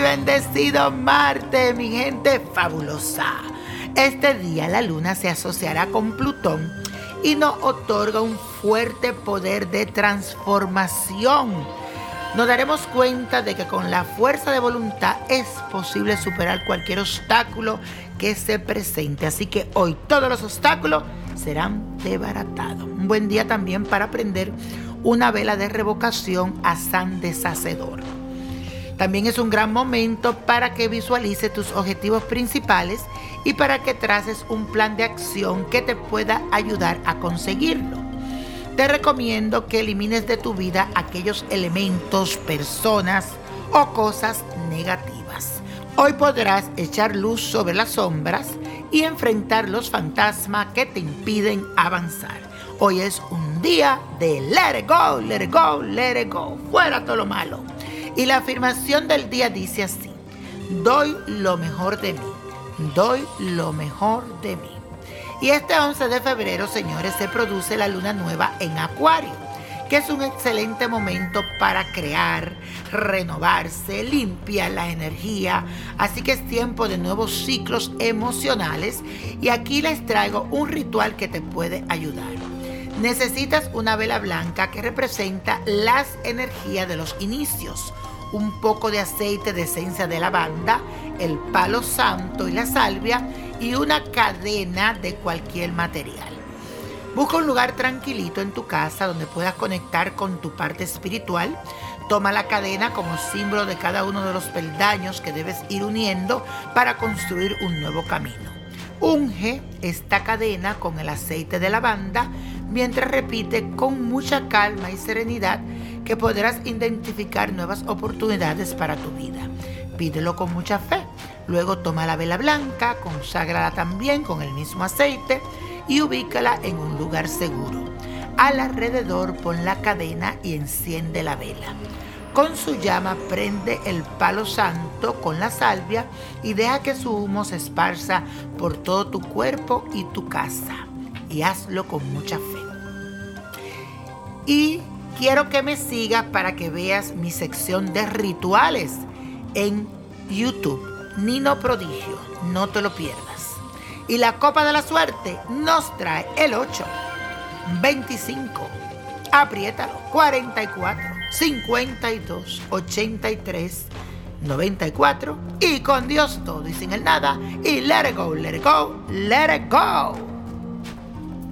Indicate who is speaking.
Speaker 1: bendecido Marte, mi gente fabulosa. Este día la luna se asociará con Plutón y nos otorga un fuerte poder de transformación. Nos daremos cuenta de que con la fuerza de voluntad es posible superar cualquier obstáculo que se presente. Así que hoy todos los obstáculos serán desbaratados. Un buen día también para prender una vela de revocación a San Deshacedor. También es un gran momento para que visualice tus objetivos principales y para que traces un plan de acción que te pueda ayudar a conseguirlo. Te recomiendo que elimines de tu vida aquellos elementos, personas o cosas negativas. Hoy podrás echar luz sobre las sombras y enfrentar los fantasmas que te impiden avanzar. Hoy es un día de let it go, let it go, let it go. Fuera todo lo malo. Y la afirmación del día dice así, doy lo mejor de mí, doy lo mejor de mí. Y este 11 de febrero, señores, se produce la luna nueva en Acuario, que es un excelente momento para crear, renovarse, limpiar la energía. Así que es tiempo de nuevos ciclos emocionales y aquí les traigo un ritual que te puede ayudar. Necesitas una vela blanca que representa las energías de los inicios, un poco de aceite de esencia de lavanda, el palo santo y la salvia y una cadena de cualquier material. Busca un lugar tranquilito en tu casa donde puedas conectar con tu parte espiritual. Toma la cadena como símbolo de cada uno de los peldaños que debes ir uniendo para construir un nuevo camino. Unge esta cadena con el aceite de lavanda mientras repite con mucha calma y serenidad que podrás identificar nuevas oportunidades para tu vida. Pídelo con mucha fe. Luego toma la vela blanca, conságrala también con el mismo aceite y ubícala en un lugar seguro. Al alrededor pon la cadena y enciende la vela. Con su llama prende el palo santo con la salvia y deja que su humo se esparza por todo tu cuerpo y tu casa. Y hazlo con mucha fe. Y quiero que me sigas para que veas mi sección de rituales en YouTube. Nino Prodigio, no te lo pierdas. Y la copa de la suerte nos trae el 8, 25, apriétalo, 44, 52, 83, 94 y con Dios todo y sin el nada y let it go, let it go, let it go.